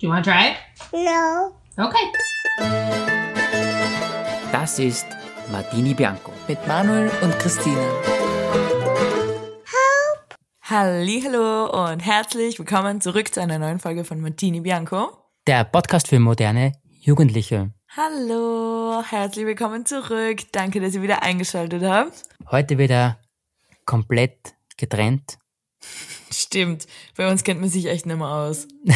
Do you want to try it? No. Okay. Das ist Martini Bianco. mit Manuel und Christine. Hallo und herzlich willkommen zurück zu einer neuen Folge von Martini Bianco. Der Podcast für moderne Jugendliche. Hallo, herzlich willkommen zurück. Danke, dass ihr wieder eingeschaltet habt. Heute wieder komplett getrennt, Stimmt, bei uns kennt man sich echt nicht mehr aus.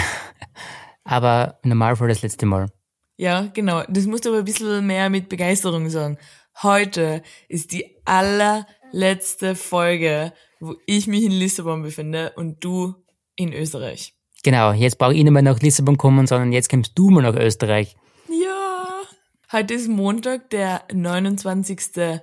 aber normal für das letzte Mal. Ja, genau. Das musst du aber ein bisschen mehr mit Begeisterung sagen. Heute ist die allerletzte Folge, wo ich mich in Lissabon befinde und du in Österreich. Genau, jetzt brauche ich nicht mehr nach Lissabon kommen, sondern jetzt kommst du mal nach Österreich. Ja. Heute ist Montag, der 29.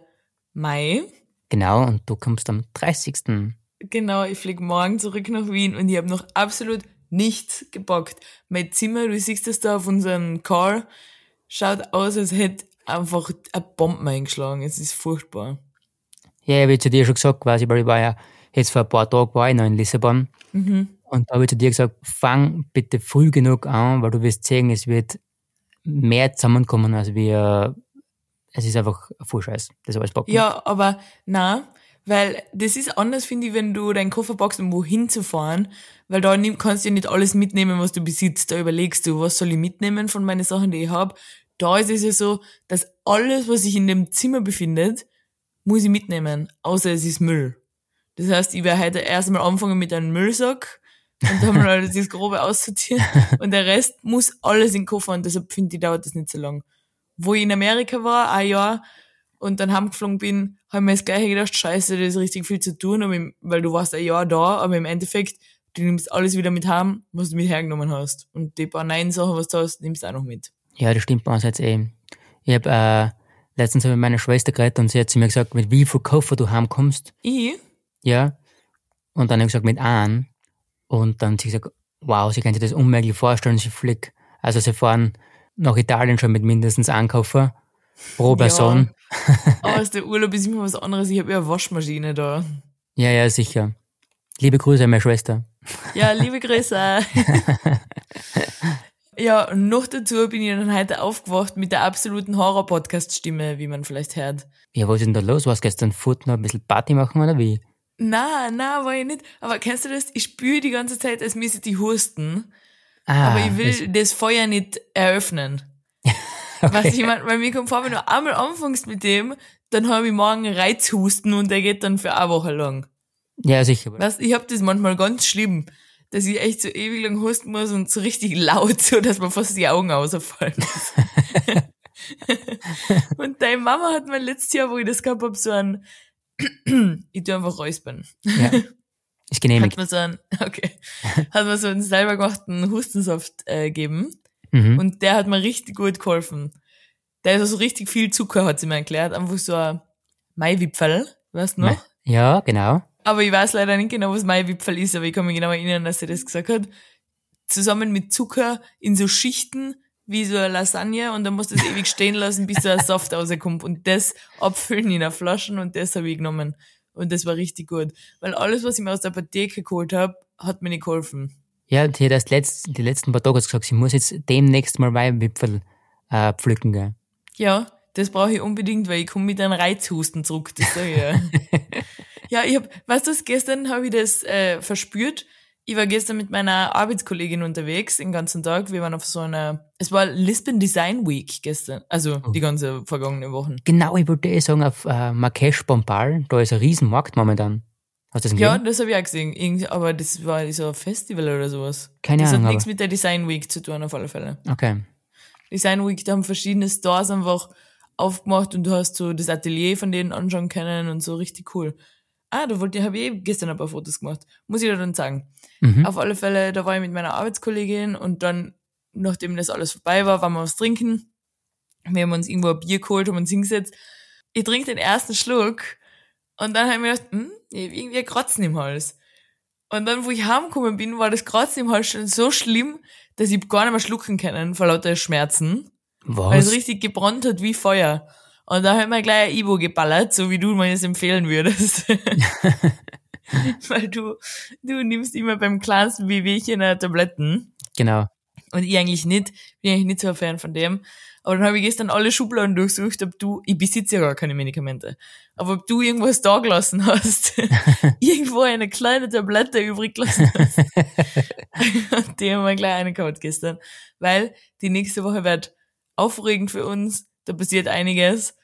Mai. Genau, und du kommst am 30. Genau, ich fliege morgen zurück nach Wien und ich habe noch absolut nichts gebockt. Mein Zimmer, du siehst es da auf unserem Call, schaut aus, als hätte einfach eine Bombe eingeschlagen. Es ist furchtbar. Ja, ich zu dir schon gesagt, quasi, weil ich war ja jetzt vor ein paar Tagen war ich noch in Lissabon. Und da habe ich zu dir gesagt, fang bitte früh genug an, weil du wirst sehen, es wird mehr zusammenkommen, als wir, es ist einfach ein Vollscheiß, das alles packen. Ja, aber na, weil das ist anders, finde ich, wenn du deinen Koffer packst, um wohin zu fahren, weil da kannst du ja nicht alles mitnehmen, was du besitzt. Da überlegst du, was soll ich mitnehmen von meinen Sachen, die ich hab. Da ist es ja so, dass alles, was sich in dem Zimmer befindet, muss ich mitnehmen, außer es ist Müll. Das heißt, ich werde heute erst einmal anfangen mit einem Müllsack und dann mal das Grobe aussortieren und der Rest muss alles in den Koffer und deshalb finde ich, dauert das nicht so lang. Wo ich in Amerika war, ein Jahr, und dann heimgeflogen bin, habe ich mir das gleiche gedacht, scheiße, das ist richtig viel zu tun, aber im, weil du warst ein Jahr da, aber im Endeffekt, du nimmst alles wieder mit heim, was du mit hergenommen hast. Und die paar Nein-Sachen, was du hast, nimmst du auch noch mit. Ja, das stimmt bei uns jetzt eh. Ich habe äh, letztens hab ich mit meiner Schwester geredet und sie hat zu mir gesagt, mit wie viel Koffer du heimkommst. Ich? Ja. Und dann habe ich gesagt, mit einem. Und dann hat sie gesagt, wow, sie kann sich das unmöglich vorstellen, sie fliegt. Also sie fahren nach Italien schon mit mindestens einem Koffer pro Person. Aber aus der Urlaub ist immer was anderes. Ich habe ja eine Waschmaschine da. Ja, ja, sicher. Liebe Grüße meine Schwester. Ja, liebe Grüße. ja, und noch dazu bin ich dann heute aufgewacht mit der absoluten Horror-Podcast-Stimme, wie man vielleicht hört. Ja, was ist denn da los? Was gestern Foot noch ein bisschen Party machen oder wie? Na, na, war ich nicht. Aber kennst du das? Ich spüre die ganze Zeit, als müsste ich husten. Ah, Aber ich will das Feuer nicht eröffnen. Was ich meine, weil mir kommt vor, wenn du einmal anfängst mit dem, dann habe ich morgen Reizhusten und der geht dann für eine Woche lang. Ja, sicher. Weißt, ich hab das manchmal ganz schlimm, dass ich echt so ewig lang husten muss und so richtig laut, so dass mir fast die Augen ausfallen. und deine Mama hat mir letztes Jahr, wo ich das gehabt hab, so ein, ich tu einfach räuspern. Ja. Ist Hat genehmigt. mir so ein, okay, hat mir so einen selber gemachten Hustensaft äh, gegeben. Mhm. Und der hat mir richtig gut geholfen. Der ist also richtig viel Zucker, hat sie mir erklärt. Einfach so ein Maiwipfel, weißt du noch? Ja, genau. Aber ich weiß leider nicht genau, was Maiwipfel ist, aber ich kann mich genau erinnern, dass sie das gesagt hat. Zusammen mit Zucker in so Schichten wie so eine Lasagne und dann musst du es ewig stehen lassen, bis so ein Saft rauskommt. Und das abfüllen in einer Flaschen und das habe ich genommen. Und das war richtig gut. Weil alles, was ich mir aus der Apotheke geholt habe, hat mir nicht geholfen. Ja, die hat erst letzt, die letzten paar Tage gesagt, sie muss jetzt demnächst mal Weihwipfel äh, pflücken, gell? Ja, das brauche ich unbedingt, weil ich komme mit einem Reizhusten zurück. Das sag ich ja. ja, ich hab, weißt du, gestern habe ich das äh, verspürt. Ich war gestern mit meiner Arbeitskollegin unterwegs den ganzen Tag. Wir waren auf so einer, es war Lisbon Design Week gestern, also die ganze vergangene Wochen. Genau, ich wollte eh sagen, auf äh, Marrakesch Bombal, da ist ein Riesenmarkt momentan. Hast du das Ja, gesehen? das habe ich auch gesehen. Irgendwie, aber das war so ein Festival oder sowas. Keine das Ahnung, hat nichts mit der Design Week zu tun, auf alle Fälle. Okay. Design Week, da haben verschiedene Stores einfach aufgemacht und du hast so das Atelier von denen anschauen können und so richtig cool. Ah, da wollte ich, habe ich eh gestern ein paar Fotos gemacht. Muss ich dir dann sagen. Mhm. Auf alle Fälle, da war ich mit meiner Arbeitskollegin und dann, nachdem das alles vorbei war, waren wir was trinken. Wir haben uns irgendwo ein Bier geholt, haben uns hingesetzt. Ich trinke den ersten Schluck und dann habe ich mir gedacht, hm, ich hab irgendwie ein Kratzen im Hals. Und dann, wo ich heimgekommen bin, war das Kratzen im Hals schon so schlimm, dass ich gar nicht mehr schlucken können vor lauter Schmerzen. Weil es Was? richtig gebrannt hat wie Feuer. Und da haben wir gleich ein Ibo geballert, so wie du mir es empfehlen würdest. Weil du, du nimmst immer beim kleinsten Wehwehchen äh, Tabletten. Genau. Und ich eigentlich nicht, bin eigentlich nicht so ein Fan von dem. Aber dann habe ich gestern alle Schubladen durchsucht, ob du, ich besitze ja gar keine Medikamente, aber ob du irgendwas da gelassen hast, irgendwo eine kleine Tablette übrig gelassen hast. die haben wir gleich eine gehabt gestern. Weil die nächste Woche wird aufregend für uns, da passiert einiges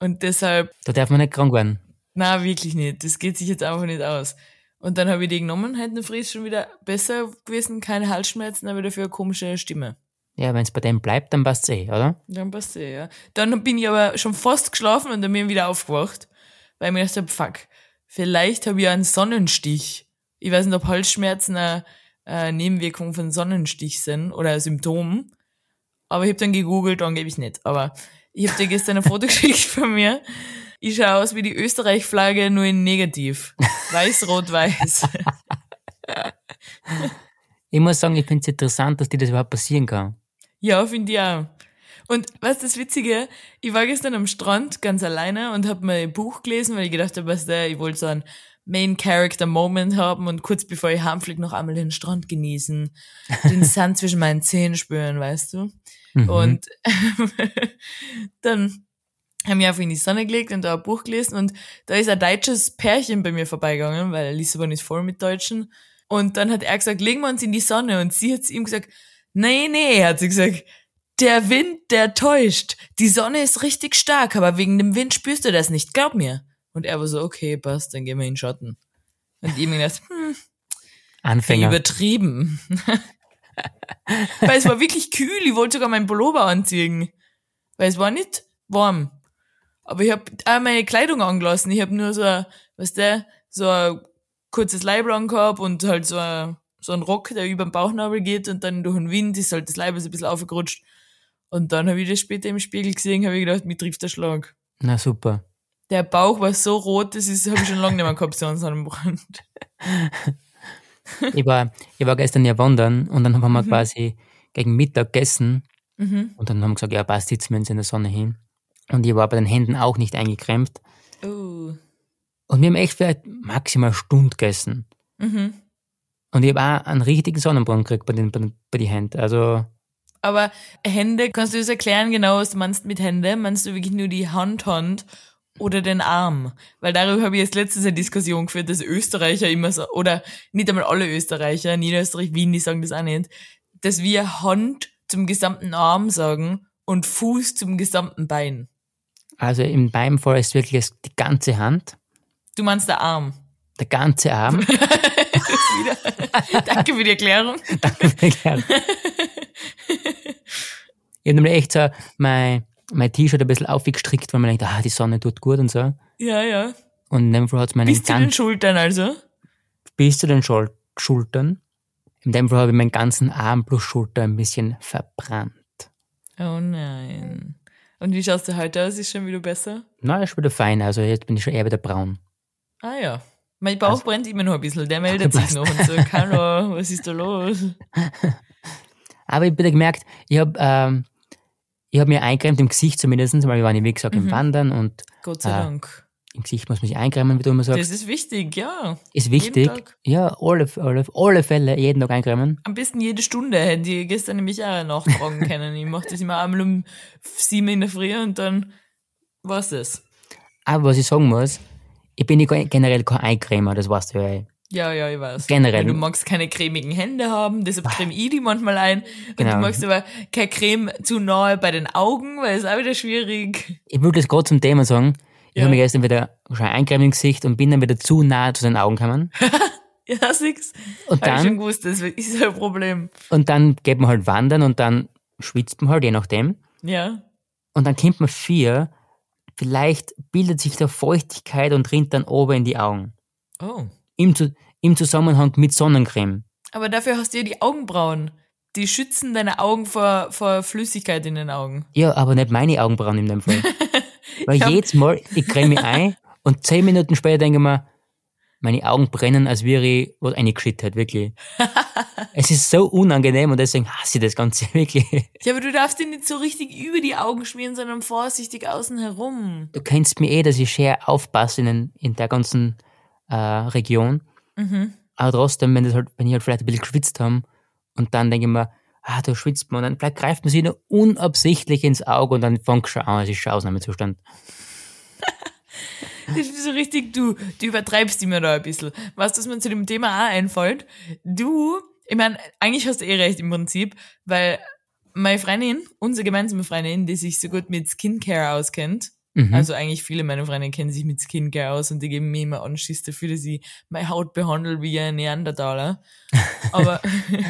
und deshalb. Da darf man nicht krank werden. Na, wirklich nicht. Das geht sich jetzt einfach nicht aus. Und dann habe ich die genommen, heute Fries schon wieder besser gewesen, keine Halsschmerzen, aber dafür eine komische Stimme. Ja, wenn es bei dem bleibt, dann passt eh, oder? Dann passt eh, ja. Dann bin ich aber schon fast geschlafen und dann bin ich wieder aufgewacht, weil ich mir gedacht habe, fuck, vielleicht habe ich einen Sonnenstich. Ich weiß nicht, ob Halsschmerzen eine, eine Nebenwirkung von Sonnenstich sind oder ein Symptom. Aber ich habe dann gegoogelt, angeblich nicht. Aber ich habe dir gestern ein Foto geschickt von mir. Ich schaue aus wie die Österreich-Flagge, nur in negativ. Weiß, rot, weiß. ich muss sagen, ich finde es interessant, dass dir das überhaupt passieren kann. Ja, finde ich auch. Und was das Witzige, ich war gestern am Strand ganz alleine und habe mein Buch gelesen, weil ich gedacht habe, was der, ich wollte so einen Main Character Moment haben und kurz bevor ich heimfliege noch einmal den Strand genießen, den Sand zwischen meinen Zähnen spüren, weißt du? Mhm. Und dann haben wir einfach in die Sonne gelegt und da ein Buch gelesen und da ist ein deutsches Pärchen bei mir vorbeigegangen, weil Lissabon ist voll mit Deutschen. Und dann hat er gesagt, legen wir uns in die Sonne und sie hat ihm gesagt, Nee, nee, hat sie gesagt. Der Wind, der täuscht. Die Sonne ist richtig stark, aber wegen dem Wind spürst du das nicht, glaub mir. Und er war so, okay, passt, dann gehen wir in den Schatten. Und ich mir gedacht, hm, Anfänger. Übertrieben. Weil es war wirklich kühl, ich wollte sogar meinen Pullover anziehen. Weil es war nicht warm. Aber ich habe auch meine Kleidung angelassen. Ich habe nur so, was der, so ein kurzes Leib gehabt und halt so ein so ein Rock, der über den Bauchnabel geht und dann durch den Wind ist halt das Leib ein bisschen aufgerutscht. Und dann habe ich das später im Spiegel gesehen, habe ich gedacht, mir trifft der Schlag. Na super. Der Bauch war so rot, das ist, habe ich schon lange nicht mehr gehabt, so einen Brand. ich, war, ich war gestern ja wandern und dann haben wir mhm. quasi gegen Mittag gegessen mhm. und dann haben wir gesagt, ja passt, sitzen wir uns in der Sonne hin. Und ich war bei den Händen auch nicht eingekrämt. Uh. Und wir haben echt vielleicht maximal eine Stunde gegessen. Mhm. Und ich habe auch einen richtigen Sonnenbrand gekriegt bei den, bei, den, bei den Händen. Also. Aber Hände, kannst du das erklären genau, was du meinst mit Hände? Meinst du wirklich nur die Handhand oder den Arm? Weil darüber habe ich jetzt letztens eine Diskussion geführt, dass Österreicher immer so, oder nicht einmal alle Österreicher, Niederösterreich, Wien, die sagen das auch nicht, dass wir Hand zum gesamten Arm sagen und Fuß zum gesamten Bein. Also in meinem Fall ist wirklich die ganze Hand. Du meinst der Arm? Der ganze Arm. Danke für die Erklärung. Danke für die Erklärung. ich habe nämlich echt so mein, mein T-Shirt ein bisschen aufgestrickt, weil man denkt, ah, die Sonne tut gut und so. Ja, ja. Und in dem Fall hat es meine Bis zu den Schultern also? Bis zu den Schul Schultern. In dem Fall habe ich meinen ganzen Arm plus Schulter ein bisschen verbrannt. Oh nein. Und wie schaust du heute aus? Ist schon wieder besser? Nein, ist wieder fein. Also jetzt bin ich schon eher wieder braun. Ah ja. Mein Bauch also, brennt immer noch ein bisschen, der meldet sich noch und sagt, hallo, was ist da los? Aber ich habe gemerkt, ich habe ähm, ich hab mir eingecremt im Gesicht zumindest, weil wir waren, wie gesagt, mhm. im Wandern und Gott sei äh, Dank. Im Gesicht muss man sich eincremen, wie du immer sagst. Das ist wichtig, ja. Ist wichtig. Ja, alle, alle, alle Fälle, jeden Tag eincremen. Am besten jede Stunde, hätte ich gestern nämlich auch nachfragen können. Ich mache das immer einmal um sieben in der Früh und dann war's das. Aber was ich sagen muss, ich bin generell kein Eincremer, das weißt du ja. Ja, ja, ich weiß. Generell. Du magst keine cremigen Hände haben, deshalb creme ich die manchmal ein. Genau. Und du magst aber keine Creme zu nahe bei den Augen, weil es auch wieder schwierig. Ich würde das gerade zum Thema sagen. Ich ja. habe mich gestern wieder schon eincremen im Gesicht und bin dann wieder zu nahe zu den Augen gekommen. ja, siehst Und Hab dann. Ich schon gewusst, das ist ein Problem. Und dann geht man halt wandern und dann schwitzt man halt, je nachdem. Ja. Und dann kommt man vier Vielleicht bildet sich da Feuchtigkeit und rinnt dann oben in die Augen. Oh. Im, Im Zusammenhang mit Sonnencreme. Aber dafür hast du ja die Augenbrauen. Die schützen deine Augen vor, vor Flüssigkeit in den Augen. Ja, aber nicht meine Augenbrauen in dem Fall. Weil jedes Mal, ich creme mich ein und zehn Minuten später denke ich mir, meine Augen brennen, als wäre ich was eingeschüttet, wirklich. es ist so unangenehm und deswegen hasse ich das Ganze wirklich. Ja, aber du darfst dir nicht so richtig über die Augen schmieren, sondern vorsichtig außen herum. Du kennst mir eh, dass ich sehr aufpasse in, in der ganzen äh, Region. Mhm. Aber trotzdem, wenn, das halt, wenn ich halt vielleicht ein bisschen geschwitzt habe und dann denke ich mir, ah, da schwitzt man. Und dann vielleicht greift man sich nur unabsichtlich ins Auge und dann fängt schon an, es ist schon Ausnahmezustand. Das ist so richtig, du, du übertreibst immer da ein bisschen. Was, dass mir zu dem Thema auch einfällt, du, ich meine, eigentlich hast du eh recht im Prinzip, weil meine Freundin, unsere gemeinsame Freundin, die sich so gut mit Skincare auskennt, Mhm. also eigentlich viele meiner Freunde kennen sich mit Skincare aus und die geben mir immer Anschiss dafür, dass ich meine Haut behandle wie ein Neandertaler. Aber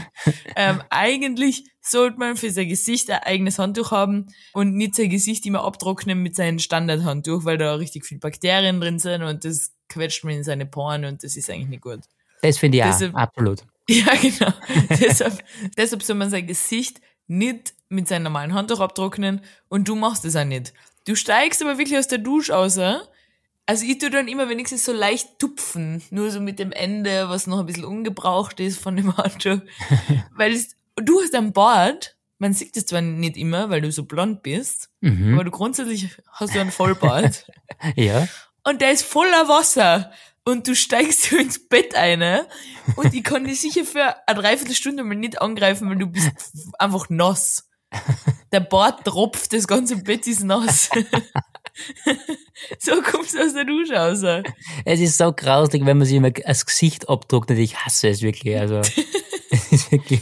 ähm, eigentlich sollte man für sein Gesicht ein eigenes Handtuch haben und nicht sein Gesicht immer abtrocknen mit seinem Standardhandtuch, weil da richtig viel Bakterien drin sind und das quetscht man in seine Poren und das ist eigentlich nicht gut. Das finde ich auch, Deshalb- absolut. Ja, genau. deshalb, deshalb soll man sein Gesicht nicht mit seinem normalen Handtuch abtrocknen und du machst es auch nicht. Du steigst aber wirklich aus der Dusche aus. äh? Also ich tue dann immer wenigstens so leicht tupfen, nur so mit dem Ende, was noch ein bisschen ungebraucht ist von dem Handtuch. Weil es, du hast ein Bart, man sieht es zwar nicht immer, weil du so blond bist, Mhm. aber du grundsätzlich hast du einen Vollbart. Ja. und der ist voller Wasser und du steigst so ins Bett ein und ich kann dich sicher für eine Dreiviertelstunde mal nicht angreifen, weil du bist einfach nass. Der Bart tropft, das ganze Bett ist nass. so kommst du aus der Dusche raus. Es ist so grausig, wenn man sich immer das Gesicht abdruckt und ich hasse es wirklich. Also, es ist wirklich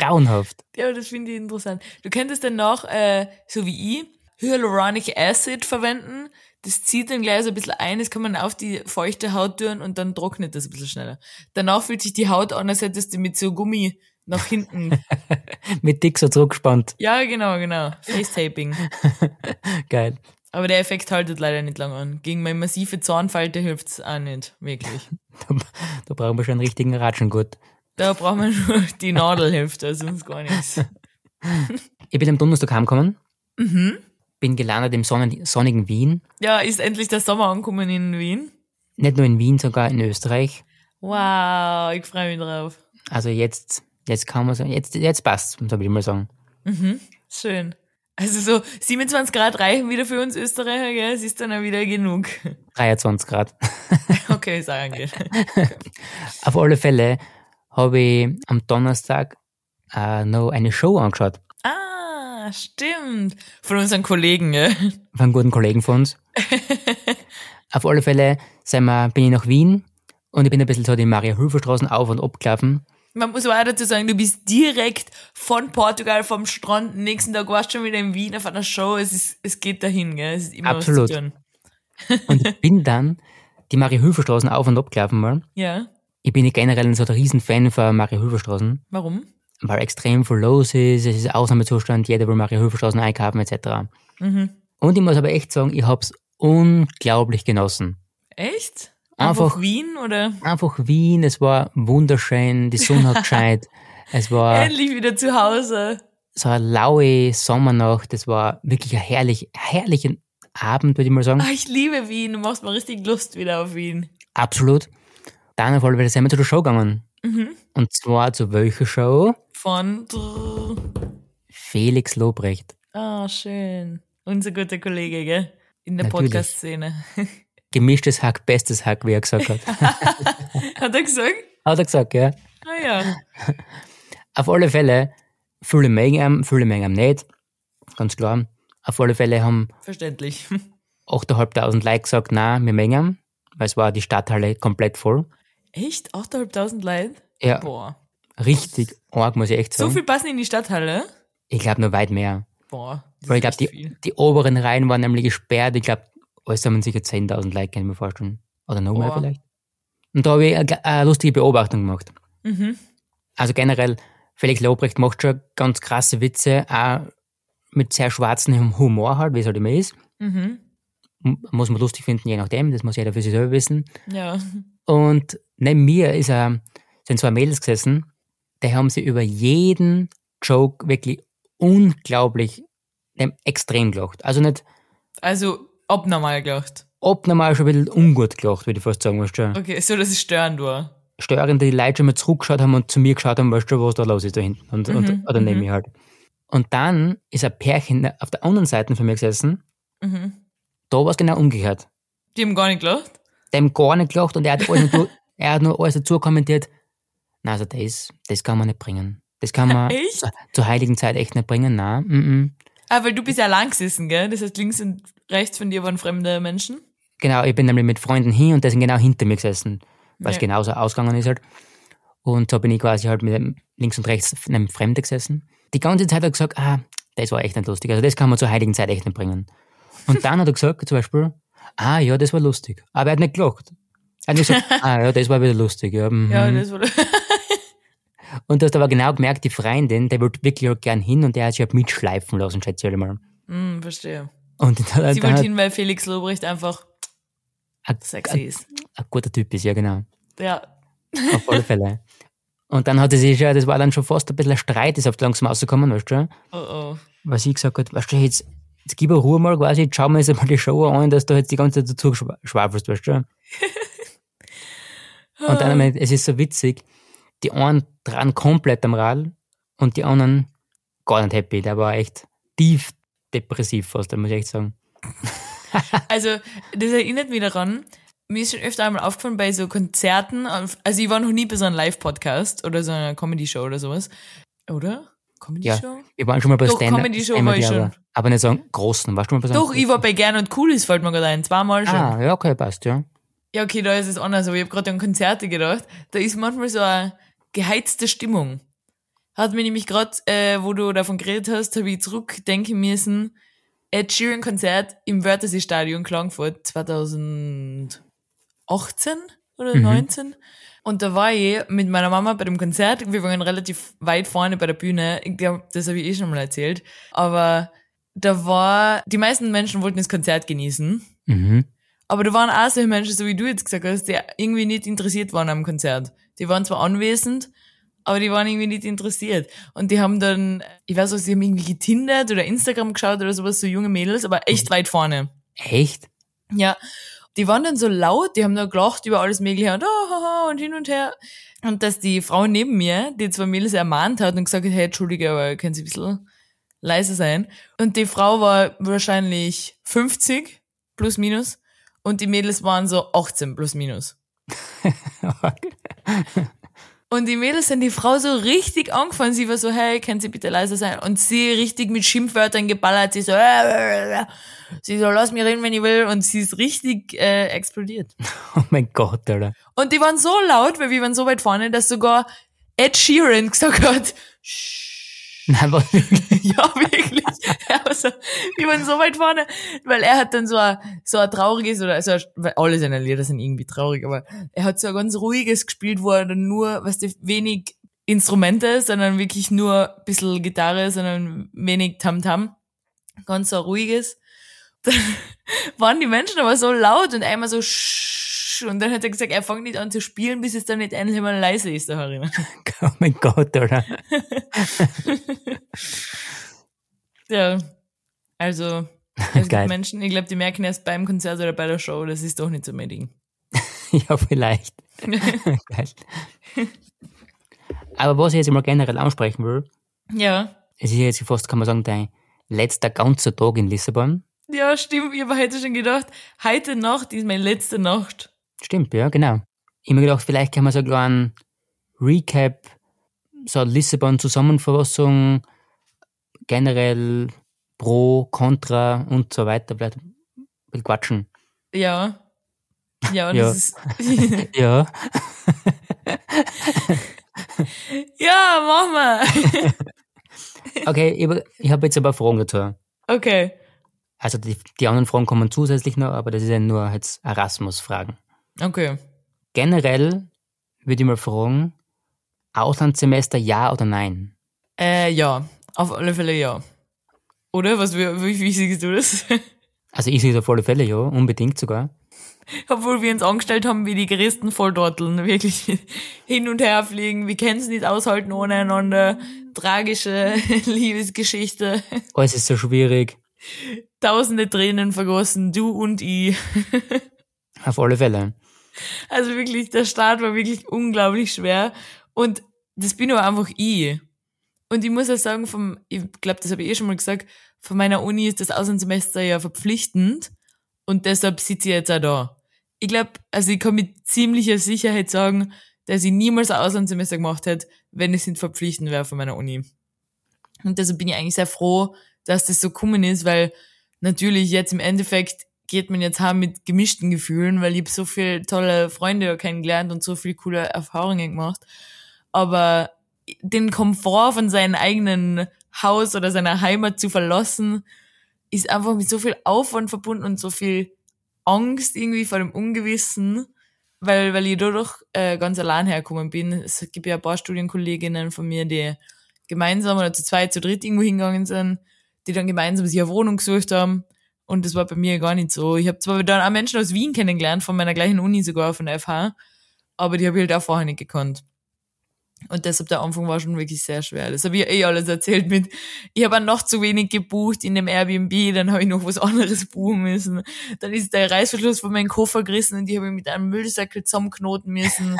grauenhaft. Ja, das finde ich interessant. Du könntest dann noch, äh, so wie ich, Hyaluronic Acid verwenden. Das zieht dann gleich so ein bisschen ein, das kann man auf die feuchte Haut tun und dann trocknet das ein bisschen schneller. Danach fühlt sich die Haut an, als hättest du mit so Gummi nach hinten. Mit dick so zurückgespannt. ja, genau, genau. Facetaping. Geil. Aber der Effekt haltet leider nicht lang an. Gegen meine massive Zahnfalte hilft's auch nicht, wirklich. Da, da brauchen wir schon einen richtigen Ratschengurt. Da braucht man nur die Nadel hilft, also sonst gar nichts. Ich bin am Donnerstag heimgekommen. Mhm. Bin gelandet im sonnen sonnigen Wien. Ja, ist endlich der Sommer angekommen in Wien. Nicht nur in Wien, sogar in Österreich. Wow, ich freue mich drauf. Also jetzt, jetzt kann man sagen, jetzt, jetzt so würde ich mal sagen. Schön. Also so 27 Grad reichen wieder für uns Österreicher, gell? Es ist dann auch wieder genug. 23 Grad. Okay, sagen wir. Auf alle Fälle habe ich am Donnerstag äh, noch eine Show angeschaut. Ah, stimmt. Von unseren Kollegen, gell? Von einem guten Kollegen von uns. Auf alle Fälle sind wir, bin ich nach Wien und ich bin ein bisschen so die Maria-Hilfer-Straßen auf und ab gelaufen. Man muss aber auch dazu sagen, du bist direkt von Portugal vom Strand. Nächsten Tag warst du schon wieder in Wien auf einer Show. Es ist, es geht dahin, gell? Es ist immer Absolut. was zu tun. Und ich bin dann die Maria-Hilfer-Straßen auf und ab gelaufen mal. Ja. Ich bin generell so der Riesenfan von Maria-Hilfer-Straßen, Warum? weil extrem viel los ist, es ist Ausnahmezustand, jeder will Maria-Hilfer-Straßen einkaufen etc. Mhm. Und ich muss aber echt sagen, ich hab's unglaublich genossen. Echt? Einfach- Einfach Wien oder? Einfach Wien, es war wunderschön, die Sonne hat gescheit, es war Endlich wieder zu Hause. so eine laue Sommernacht, das war wirklich ein herrlich, herrlicher Abend, würde ich mal sagen. Ah, ich liebe Wien. Du machst mir richtig Lust wieder auf Wien. Absolut. Dann auf alle Fälle sind wir zu der Show gegangen. Mhm. Und zwar zu welcher Show? Von. Felix Lobrecht. Ah, schön. Unser guter Kollege, gell? In der. Podcast-Szene. Gemischtes Hack, bestes Hack, wie er gesagt hat. Hat er gesagt? hat er gesagt, ja. Ah ja. Auf alle Fälle, viele mögen ihn, viele mögen ihn nicht. Ganz klar. Auf alle Fälle haben Verständlich. 8.500 Leute gesagt, nein, wir mögen ihn, weil es war die Stadthalle komplett voll. Echt? 8.500 Leute? Ja, Boah. richtig arg, muss ich echt So sagen. viel passen in die Stadthalle? Ich glaube nur weit mehr. Boah. das Weil ich glaube, die, viel. die oberen Reihen waren nämlich gesperrt. Ich glaube, alles haben sicher 10.000 Leute, kann ich mir vorstellen. Oder noch mehr Boah. vielleicht. Und da habe ich eine, eine lustige Beobachtung gemacht. Mhm. Also generell, Felix Lobrecht macht schon ganz krasse Witze, auch mit sehr schwarzem Humor halt, wie es halt immer ist. Mhm. Muss man lustig finden, je nachdem, das muss jeder für sich selber wissen. Ja. Und neben mir ist er, sind zwei Mädels gesessen, die haben sie über jeden Joke wirklich unglaublich extrem gelacht. Also nicht Also, abnormal gedacht. abnormal schon ein bisschen ungut gelacht, würde ich fast sagen, weißt du. Okay, so dass es störend war. Störend, die Leute schon mal zurückgeschaut haben und zu mir geschaut haben, weißt du, was da los ist da hinten. Und, Mhm, und, oder neben mhm. mir halt. Und dann ist ein Pärchen auf der anderen Seite von mir gesessen, Mhm. da war es genau umgekehrt. Die haben gar nicht gelacht? Dem gar nicht gelacht und er hat, alles nur, er hat nur alles dazu kommentiert, na also das, das kann man nicht bringen. Das kann man Echt? Zur, heiligen Zeit echt nicht bringen, nein. Mm. Ah, weil du bist ja lang gesessen, gell? Das heißt, links und rechts von dir waren fremde Menschen. Genau, ich bin nämlich mit Freunden hin und die sind genau hinter mir gesessen, weil es Ja. genauso ausgegangen ist halt. Und so bin ich quasi halt mit links und rechts einem Fremden gesessen. Die ganze Zeit hat er gesagt, ah, das war echt nicht lustig. Also das kann man zur heiligen Zeit echt nicht bringen. Und dann hat er gesagt, zum Beispiel, ah ja, das war lustig. Aber er hat nicht gelacht. Er hat nicht gesagt, ah ja, das war wieder lustig. Ja, mhm. Ja, das war. Und du hast aber genau gemerkt, die Freundin, der wollte wirklich auch gern hin und der hat sich halt mitschleifen lassen, schätze ich halt mal. hm, verstehe. Und dann, Sie wollte hat hin, weil Felix Lobrecht einfach ein, sexy ist. ein guter Typ ist, ja genau. Ja. Auf alle Fälle. Und dann hatte sie schon, das war dann schon fast ein bisschen ein Streit, ist auf langsam rausgekommen, weißt du? Oh oh. Weil sie gesagt hat, weißt du, jetzt, jetzt gib eine Ruhe mal quasi, jetzt schauen wir uns einmal die Show an, dass du jetzt die ganze Zeit dazu schwa- schwafelst, weißt du? Und dann, es ist so witzig, die einen dran komplett am Rad und die anderen gar nicht happy. Der war echt tief depressiv fast, muss ich echt sagen. Also, das erinnert mich daran, mir ist schon öfter einmal aufgefallen bei so Konzerten, also ich war noch nie bei so einem Live-Podcast oder so einer Comedy-Show oder sowas. Oder? Comedy-Show? Wir waren schon mal bei Doch, Stand-Up. Comedy-Show einmal war ich schon. Aber, nicht so einen großen. Warst du mal bei so Doch, ich war bei Gern und Cool ist, fällt mir gerade ein, zweimal schon. Ah, ja, okay, passt, ja. Ja, okay, da ist es anders, aber ich habe gerade an Konzerte gedacht. Da ist manchmal so eine geheizte Stimmung. Hat mir nämlich gerade, äh, wo du davon geredet hast, habe ich zurückdenken müssen. Ed Sheeran Konzert im Wörthersee Stadion Klagenfurt 2018 oder 19. Und da war ich mit meiner Mama bei dem Konzert. Wir waren relativ weit vorne bei der Bühne. Ich glaube, das habe ich eh schon mal erzählt. Aber da war, die meisten Menschen wollten das Konzert genießen. Mhm. Aber da waren auch solche Menschen, so wie du jetzt gesagt hast, die irgendwie nicht interessiert waren am Konzert. Die waren zwar anwesend, aber die waren irgendwie nicht interessiert. Und die haben dann, ich weiß nicht, sie haben irgendwie getindert oder Instagram geschaut oder sowas, so junge Mädels, aber echt weit vorne. Echt? Ja. Die waren dann so laut, die haben da gelacht über alles Mögliche und, oh, und hin und her. Und dass die Frau neben mir, die zwei Mädels ermahnt hat und gesagt hat, hey, entschuldige, aber können Sie ein bisschen leiser sein? Und die Frau war wahrscheinlich 50 plus minus und die Mädels waren so 18 plus minus. Und die Mädels sind die Frau so richtig angefangen. Sie war so, hey, können Sie bitte leiser sein? Und sie richtig mit Schimpfwörtern geballert. Sie so, äh, sie so, lass mich reden, wenn ich will. Und sie ist richtig äh, explodiert. Oh mein Gott, Alter. Und die waren so laut, weil wir waren so weit vorne, dass sogar Ed Sheeran gesagt hat, Nein, was wirklich? ja, wirklich. Also, wir waren so weit vorne, weil er hat dann so ein, so ein trauriges oder, also, weil alle seine Lieder sind irgendwie traurig, aber er hat so ein ganz ruhiges gespielt, wo er dann nur, weißt du, wenig Instrumente, sondern wirklich nur ein bisschen Gitarre, sondern wenig Tamtam. Ganz so ein ruhiges. Dann waren die Menschen aber so laut und einmal so und dann hat er gesagt, er fängt nicht an zu spielen, bis es dann nicht endlich mal leise ist da herinnen. Oh mein Gott, Alter. Ja, also, es Geil. gibt Menschen, ich glaube, die merken erst beim Konzert oder bei der Show, das ist doch nicht so mein Ding. Ja, vielleicht. Geil. Aber was ich jetzt mal generell ansprechen will, Ja. es ist jetzt fast, kann man sagen, dein letzter ganzer Tag in Lissabon. Ja, stimmt. Ich habe heute schon gedacht, heute Nacht ist meine letzte Nacht. Stimmt, ja, genau. Ich mir gedacht, vielleicht kann man so einen kleinen Recap, so eine Lissabon-Zusammenfassung, generell Pro, Contra und so weiter, vielleicht ein bisschen quatschen. Ja. Ja, Ja. das ist. Ja, ja, mach mal. okay, ich, ich habe jetzt aber Fragen dazu. Okay. Also die, die anderen Fragen kommen zusätzlich noch, aber das ist ja nur jetzt Erasmus-Fragen. Okay. Generell würde ich mal fragen, Auslandssemester ja oder nein? Äh, ja. Auf alle Fälle ja. Oder? Was, wie, wie, siehst du das? Also ich sehe es auf alle Fälle ja, unbedingt sogar. Obwohl wir uns angestellt haben wie die größten Volldorteln. Wirklich hin und her fliegen. Wir können es nicht aushalten ohne einander. Tragische Liebesgeschichte. Alles ist so schwierig. Tausende Tränen vergossen. Du und ich. Auf alle Fälle. Also wirklich, der Start war wirklich unglaublich schwer. Und das bin aber einfach ich. Und ich muss ja sagen, vom, ich glaube, das habe ich eh schon mal gesagt, von meiner Uni ist das Auslandssemester ja verpflichtend. Und deshalb sitze ich jetzt auch da. Ich glaube, also ich kann mit ziemlicher Sicherheit sagen, dass ich niemals ein Auslandssemester gemacht hätte, wenn es nicht verpflichtend wäre von meiner Uni. Und deshalb bin ich eigentlich sehr froh, dass das so kommen ist, weil natürlich jetzt im Endeffekt geht man jetzt heim mit gemischten Gefühlen, weil ich so viele tolle Freunde kennengelernt und so viele coole Erfahrungen gemacht. Aber den Komfort von seinem eigenen Haus oder seiner Heimat zu verlassen, ist einfach mit so viel Aufwand verbunden und so viel Angst irgendwie vor dem Ungewissen, weil, weil ich dadurch äh, ganz allein hergekommen bin. Es gibt ja ein paar Studienkolleginnen von mir, die gemeinsam oder zu zweit, zu dritt irgendwo hingegangen sind, die dann gemeinsam sich eine Wohnung gesucht haben. Und das war bei mir gar nicht so. Ich habe zwar dann auch Menschen aus Wien kennengelernt, von meiner gleichen Uni sogar, von der FH, aber die habe ich halt auch vorher nicht gekannt. Und deshalb der Anfang war schon wirklich sehr schwer. Das habe ich eh alles erzählt mit, ich habe noch zu wenig gebucht in dem Airbnb, dann habe ich noch was anderes buchen müssen. Dann ist der Reißverschluss von meinem Koffer gerissen und die habe ich mit einem Müllsackel zusammenknoten müssen.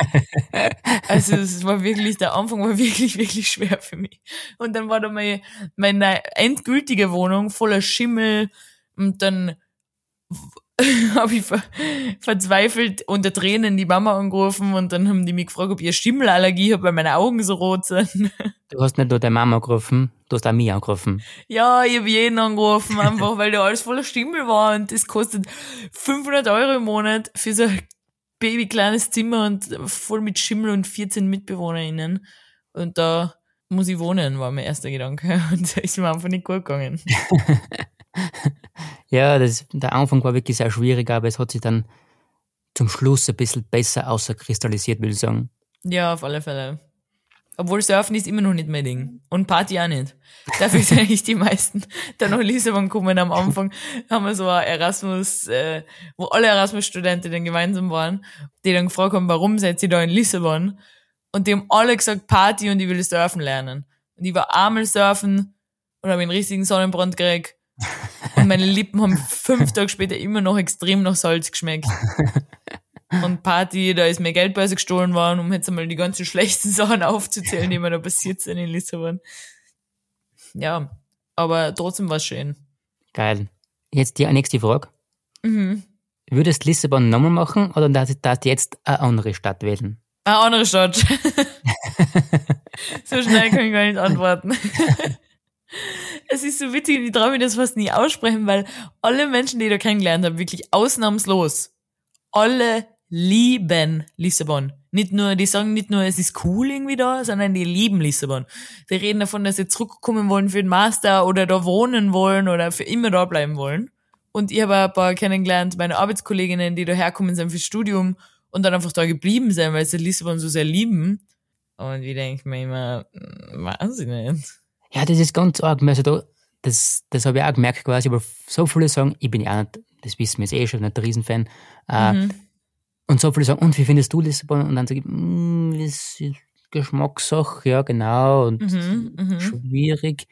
also es war wirklich, der Anfang war wirklich, wirklich schwer für mich. Und dann war da meine, meine endgültige Wohnung voller Schimmel und dann habe ich ver verzweifelt unter Tränen die Mama angerufen und dann haben die mich gefragt, ob ich eine Schimmelallergie habe, weil meine Augen so rot sind. Du hast nicht nur deine Mama angerufen, du hast auch mich angerufen. Ja, ich habe jeden angerufen, einfach weil da alles voller Schimmel war und das kostet 500 Euro im Monat für so ein baby kleines Zimmer und voll mit Schimmel und 14 MitbewohnerInnen. Und da muss ich wohnen, war mein erster Gedanke. Und da ist mir einfach nicht gut gegangen. Ja, das, der Anfang war wirklich sehr schwierig, aber es hat sich dann zum Schluss ein bisschen besser außerkristallisiert, will ich sagen. Ja, auf alle Fälle. Obwohl Surfen ist immer noch nicht mein Ding. Und Party auch nicht. Dafür sind eigentlich die meisten dann nach Lissabon kommen am Anfang. Haben wir so ein Erasmus, äh, wo alle Erasmus-Studenten gemeinsam waren, die dann gefragt haben, warum seid ihr da in Lissabon? Und die haben alle gesagt Party und ich will surfen lernen. Und ich war einmal surfen und habe einen richtigen Sonnenbrand gekriegt und meine Lippen haben fünf Tage später immer noch extrem nach Salz geschmeckt. Und Party, da ist mir Geldbörse gestohlen worden, um jetzt einmal die ganzen schlechten Sachen aufzuzählen, die mir da passiert sind in Lissabon. Ja, aber trotzdem war es schön. Geil. Jetzt die nächste Frage. Mhm. Würdest Lissabon nochmal machen oder darfst du jetzt eine andere Stadt wählen? Eine andere Stadt. so schnell kann ich gar nicht antworten es ist so witzig, ich traue mir das fast nie aussprechen, weil alle Menschen, die ich da kennengelernt habe, wirklich ausnahmslos, alle lieben Lissabon. Nicht nur, die sagen nicht nur, es ist cool irgendwie da, sondern die lieben Lissabon. Die reden davon, dass sie zurückkommen wollen für den Master oder da wohnen wollen oder für immer da bleiben wollen. Und ich habe ein paar kennengelernt, meine Arbeitskolleginnen, die da herkommen sind fürs Studium und dann einfach da geblieben sind, weil sie Lissabon so sehr lieben. Und ich denke mir immer, hm, nicht. Ja, das ist ganz arg. Also da, das, das habe ich auch gemerkt quasi, aber so viele sagen, ich bin ja auch nicht, das wissen wir jetzt eh schon, nicht der Riesenfan. Äh, mhm. Und so viele sagen, und wie findest du Lissabon? Und dann sage ich, mm, das ist Geschmackssache, ja genau, und mhm, mhm, schwierig.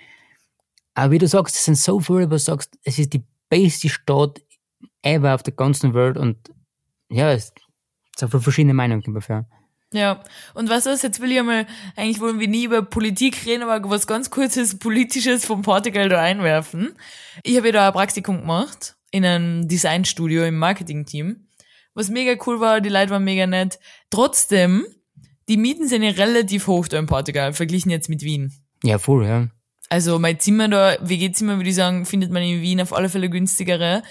Aber wie du sagst, es sind so viele, aber du sagst, es ist die beste Stadt ever auf der ganzen Welt und ja, es sind so viele verschiedene Meinungen dafür. Ja, und was ist, jetzt will ich einmal, eigentlich wollen wir nie über Politik reden, aber was ganz kurzes Politisches von Portugal da einwerfen. Ich habe ja da ein Praktikum gemacht in einem Designstudio im Marketingteam, was mega cool war, die Leute waren mega nett. Trotzdem, die Mieten sind ja relativ hoch da in Portugal, verglichen jetzt mit Wien. Ja, voll, ja. Also mein Zimmer da, WG-Zimmer würde ich sagen, findet man in Wien auf alle Fälle günstigere.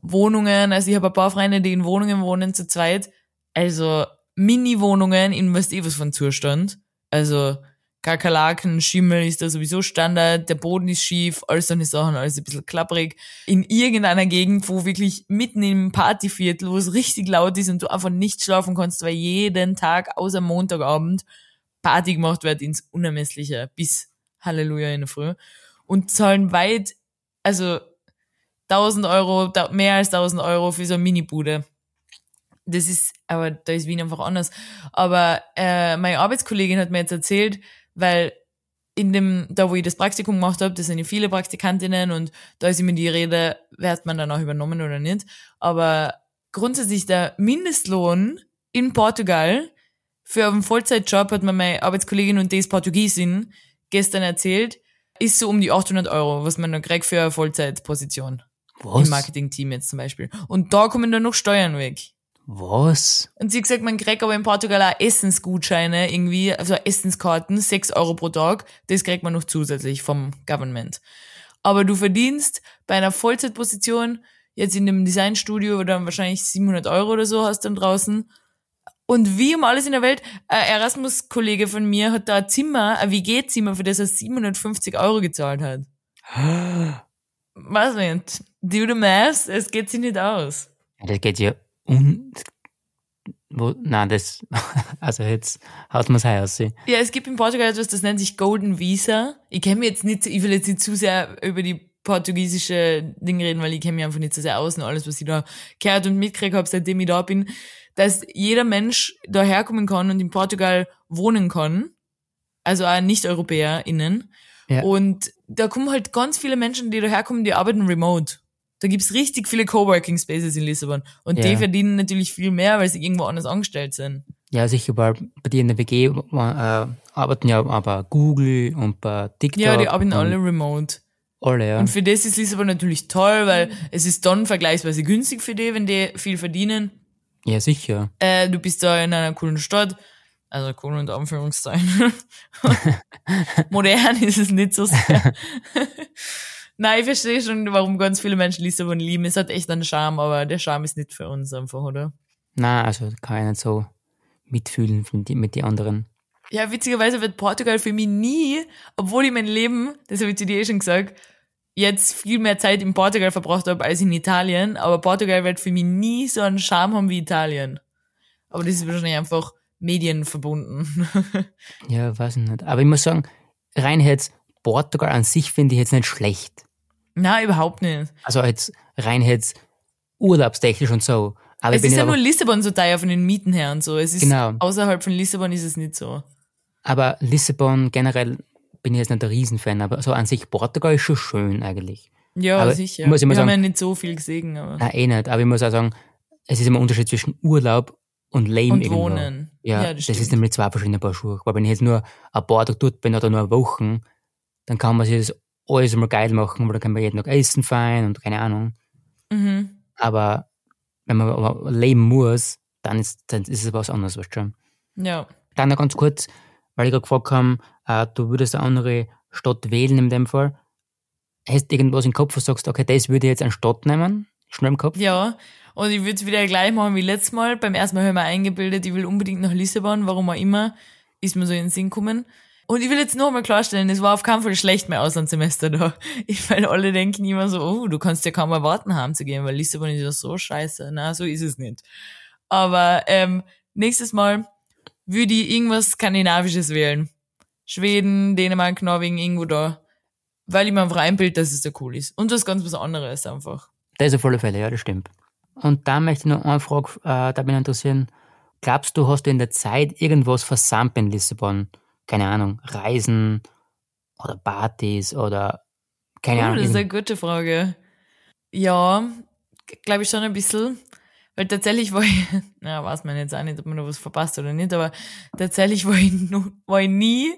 Wohnungen, also ich habe ein paar Freunde, die in Wohnungen wohnen zu zweit. Also Mini-Wohnungen in was eh was von Zustand. Also Kakerlaken, Schimmel ist da sowieso Standard, der Boden ist schief, alles so eine Sachen, alles ein bisschen klapprig. In irgendeiner Gegend, wo wirklich mitten im Partyviertel, wo es richtig laut ist und du einfach nicht schlafen kannst, weil jeden Tag außer Montagabend Party gemacht wird ins Unermessliche bis Halleluja in der Früh. Und zahlen weit, also 1000 Euro, mehr als 1000 Euro für so eine Mini-Bude das ist, aber da ist Wien einfach anders. Aber äh, meine Arbeitskollegin hat mir jetzt erzählt, weil in dem, da wo ich das Praktikum gemacht habe, das sind ja viele Praktikantinnen und da ist immer die Rede, wird man dann auch übernommen oder nicht. Aber grundsätzlich der Mindestlohn in Portugal für einen Vollzeitjob, hat mir meine Arbeitskollegin und die ist Portugiesin gestern erzählt, ist so um die 800 Euro, was man dann kriegt für eine Vollzeitposition. Was? Im Marketingteam jetzt zum Beispiel. Und da kommen dann noch Steuern weg. Was? Und sie hat gesagt, man kriegt aber in Portugal auch Essensgutscheine irgendwie, also Essenskarten, 6 Euro pro Tag. Das kriegt man noch zusätzlich vom Government. Aber du verdienst bei einer Vollzeitposition jetzt in dem Designstudio dann wahrscheinlich 700 Euro oder so hast dann draußen. Und wie um alles in der Welt, ein Erasmus-Kollege von mir hat da ein Zimmer, ein WG-Zimmer, für das er 750 Euro gezahlt hat. Was nicht? Do the math, es geht sich nicht aus. Das geht ja un... Wo, nein, das, also jetzt haut man es aus. Ja, es gibt in Portugal etwas, das nennt sich Golden Visa. Ich kenne mich jetzt nicht, ich will jetzt nicht zu sehr über die portugiesische Dinge reden, weil ich kenne mich einfach nicht so sehr aus und alles, was ich da gehört und mitgekriegt habe, seitdem ich da bin, dass jeder Mensch da herkommen kann und in Portugal wohnen kann. Also auch Nicht-EuropäerInnen. Ja. Und da kommen halt ganz viele Menschen, die da herkommen, die arbeiten remote. Da gibt's richtig viele Coworking Spaces in Lissabon. Und ja. die verdienen natürlich viel mehr, weil sie irgendwo anders angestellt sind. Ja, sicher, weil bei dir in der WG äh, arbeiten ja aber Google und bei TikTok. Ja, die arbeiten alle remote. Alle, ja. Und für das ist Lissabon natürlich toll, weil es ist dann vergleichsweise günstig für die, wenn die viel verdienen. Ja, sicher. Äh, du bist da in einer coolen Stadt. Also cool unter Anführungszeichen. Modern ist es nicht so sehr. Nein, ich verstehe schon, warum ganz viele Menschen Lissabon lieben. Es hat echt einen Charme, aber der Charme ist nicht für uns einfach, oder? Na, also kann ich nicht so mitfühlen mit, mit den anderen. Ja, witzigerweise wird Portugal für mich nie, obwohl ich mein Leben, das habe ich zu dir eh schon gesagt, jetzt viel mehr Zeit in Portugal verbracht habe als in Italien, aber Portugal wird für mich nie so einen Charme haben wie Italien. Aber das ist wahrscheinlich einfach medienverbunden. ja, weiß ich nicht. Aber ich muss sagen, rein jetzt Portugal an sich finde ich jetzt nicht schlecht. Na, überhaupt nicht. Also jetzt rein jetzt urlaubstechnisch und so. Aber es ist ja nur Lissabon so teuer von den Mieten her und so. Es ist genau. außerhalb von Lissabon ist es nicht so. Aber Lissabon generell bin ich jetzt nicht der Riesenfan, aber so an sich Portugal ist schon schön eigentlich. Ja, aber sicher. Muss Wir sagen, haben ja nicht so viel gesehen. Aber. Nein, eh nicht. Aber ich muss auch sagen, es ist immer ein Unterschied zwischen Urlaub und Leben und irgendwo. Wohnen. Ja, ja das, das ist nämlich zwei verschiedene Paar Schuhe. Weil wenn ich jetzt nur ein paar Tage dort bin oder nur eine Woche, dann kann man sich das alles immer geil machen, weil dann kann man jeden Tag essen fein und keine Ahnung. Mhm. Aber wenn man aber leben muss, dann ist, dann ist es was anderes, weißt du schon. Ja. Dann noch ganz kurz, weil ich gerade gefragt habe, äh, du würdest eine andere Stadt wählen in dem Fall. Hast du irgendwas im Kopf, wo du sagst, okay, das würde ich jetzt eine Stadt nehmen? Schnell im Kopf? Ja, und ich würde es wieder gleich machen wie letztes Mal. Beim ersten Mal habe ich mir eingebildet, ich will unbedingt nach Lissabon, warum auch immer, ist mir so in den Sinn gekommen. Und ich will jetzt noch mal klarstellen, es war auf keinen Fall schlecht mein Auslandssemester da. Ich, weil alle denken immer so, oh, du kannst ja kaum erwarten, heimzugehen, weil Lissabon ist ja so scheiße. Na, so ist es nicht. Aber ähm, nächstes Mal würde ich irgendwas Skandinavisches wählen. Schweden, Dänemark, Norwegen, irgendwo da. Weil ich mir einfach einbild, dass es so cool ist. Und was ganz was anderes einfach. Das ist auf alle Fälle, ja, das stimmt. Und da möchte ich noch eine Frage, äh, da bin ich interessieren. Glaubst du, hast du in der Zeit irgendwas versammelt in Lissabon? Keine Ahnung, Reisen oder Partys oder keine oh, Ahnung. Das ist eine gute Frage. Ja, glaube ich schon ein bisschen. Weil tatsächlich war ich, na, weiß man jetzt auch nicht, ob man da was verpasst oder nicht, aber tatsächlich war ich, war ich nie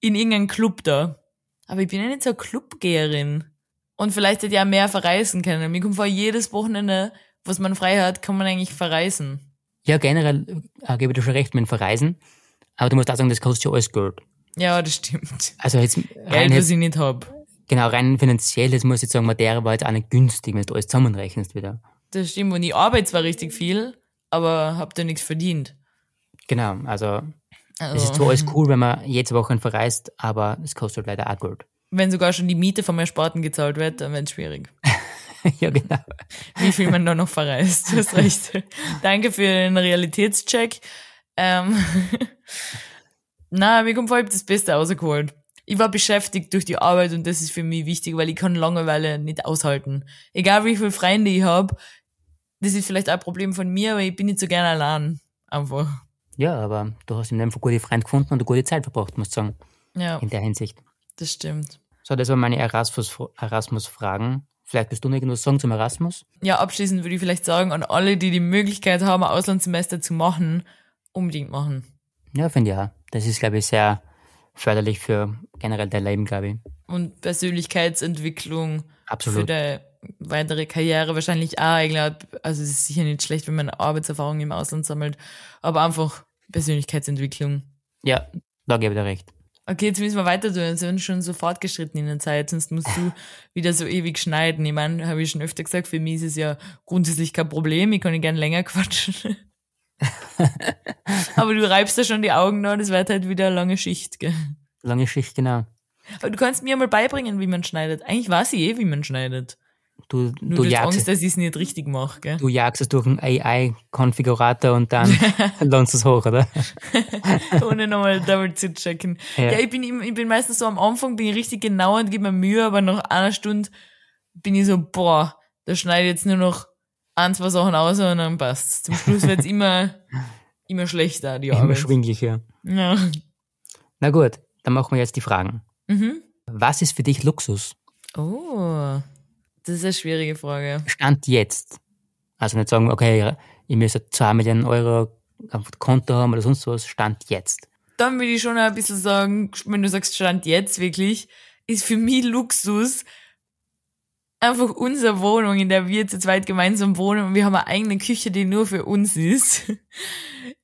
in irgendeinem Club da. Aber ich bin ja nicht so eine Clubgeherin. Und vielleicht hätte ich auch mehr verreisen können. Mir kommt vor, jedes Wochenende, was man frei hat, kann man eigentlich verreisen. Ja, generell äh, gebe ich dir schon recht mit Verreisen. Aber du musst auch sagen, das kostet ja alles Geld. Ja, das stimmt. Also jetzt Geld, was ich nicht hab. Genau, rein finanziell, das muss ich jetzt sagen, Materie war jetzt auch nicht günstig, wenn du alles zusammenrechnest wieder. Das stimmt. Und ich arbeite zwar richtig viel, aber hab da nichts verdient. Genau, also, also. es ist zwar alles cool, wenn man jede Woche verreist, aber es kostet leider auch Geld. Wenn sogar schon die Miete von meinem Sparten gezahlt wird, dann wird es schwierig. ja, genau. Wie viel man da noch verreist, du hast recht. Danke für den Realitätscheck. Ähm, Na, mir kommt vor, hab das Beste rausgeholt. Ich war beschäftigt durch die Arbeit und das ist für mich wichtig, weil ich kann Langeweile nicht aushalten. Egal wie viele Freunde ich hab, das ist vielleicht ein Problem von mir, aber ich bin nicht so gerne allein. Einfach. Ja, aber du hast in dem Fall gute Freunde gefunden und eine gute Zeit verbracht, muss ich sagen. Ja. In der Hinsicht. Das stimmt. So, das waren meine Erasmus-Fragen. Erasmus Vielleicht willst du noch irgendwas sagen zum Erasmus? Ja, abschließend würde ich vielleicht sagen, an alle, die die Möglichkeit haben, ein Auslandssemester zu machen, unbedingt machen. Ja, finde ich auch. Das ist, glaube ich, sehr förderlich für generell dein Leben, glaube ich. Und Persönlichkeitsentwicklung Absolut. für dein weitere Karriere wahrscheinlich auch. Ich glaube, also es ist sicher nicht schlecht, wenn man Arbeitserfahrung im Ausland sammelt, aber einfach Persönlichkeitsentwicklung. Ja, da gebe ich dir recht. Okay, jetzt müssen wir weiter tun. Wir sind schon so fortgeschritten in der Zeit, sonst musst du wieder so ewig schneiden. Ich meine, habe ich schon öfter gesagt, für mich ist es ja grundsätzlich kein Problem. Ich kann gerne länger quatschen. Aber du reibst da schon die Augen nach, das wird halt wieder eine lange Schicht, gell? Lange Schicht, genau. Aber du kannst mir mal beibringen, wie man schneidet. Eigentlich weiß ich eh, wie man schneidet. Du, Nur du du jagst, Angst, dass ich es nicht richtig mache, gell? du jagst es durch einen AI-Konfigurator und dann landest es hoch, oder? Ohne nochmal double zu checken. Ja. Ja, ich, bin, ich bin meistens so am Anfang, bin ich richtig genau und gebe mir Mühe, aber nach einer Stunde bin ich so, boah, da schneide ich jetzt nur noch ein, zwei Sachen aus und dann passt's. Zum Schluss wird's immer, immer schlechter, die Immer Arbeit. schwinglicher. Ja. Na gut, dann machen wir jetzt die Fragen. Mhm. Was ist für dich Luxus? Oh, das ist eine schwierige Frage. Stand jetzt. Also nicht sagen, okay, ich müsste 2 Millionen Euro auf Konto haben oder sonst was. Stand jetzt. Dann würde ich schon ein bisschen sagen, wenn du sagst, Stand jetzt wirklich, ist für mich Luxus einfach unsere Wohnung, in der wir zu zweit gemeinsam wohnen und wir haben eine eigene Küche, die nur für uns ist.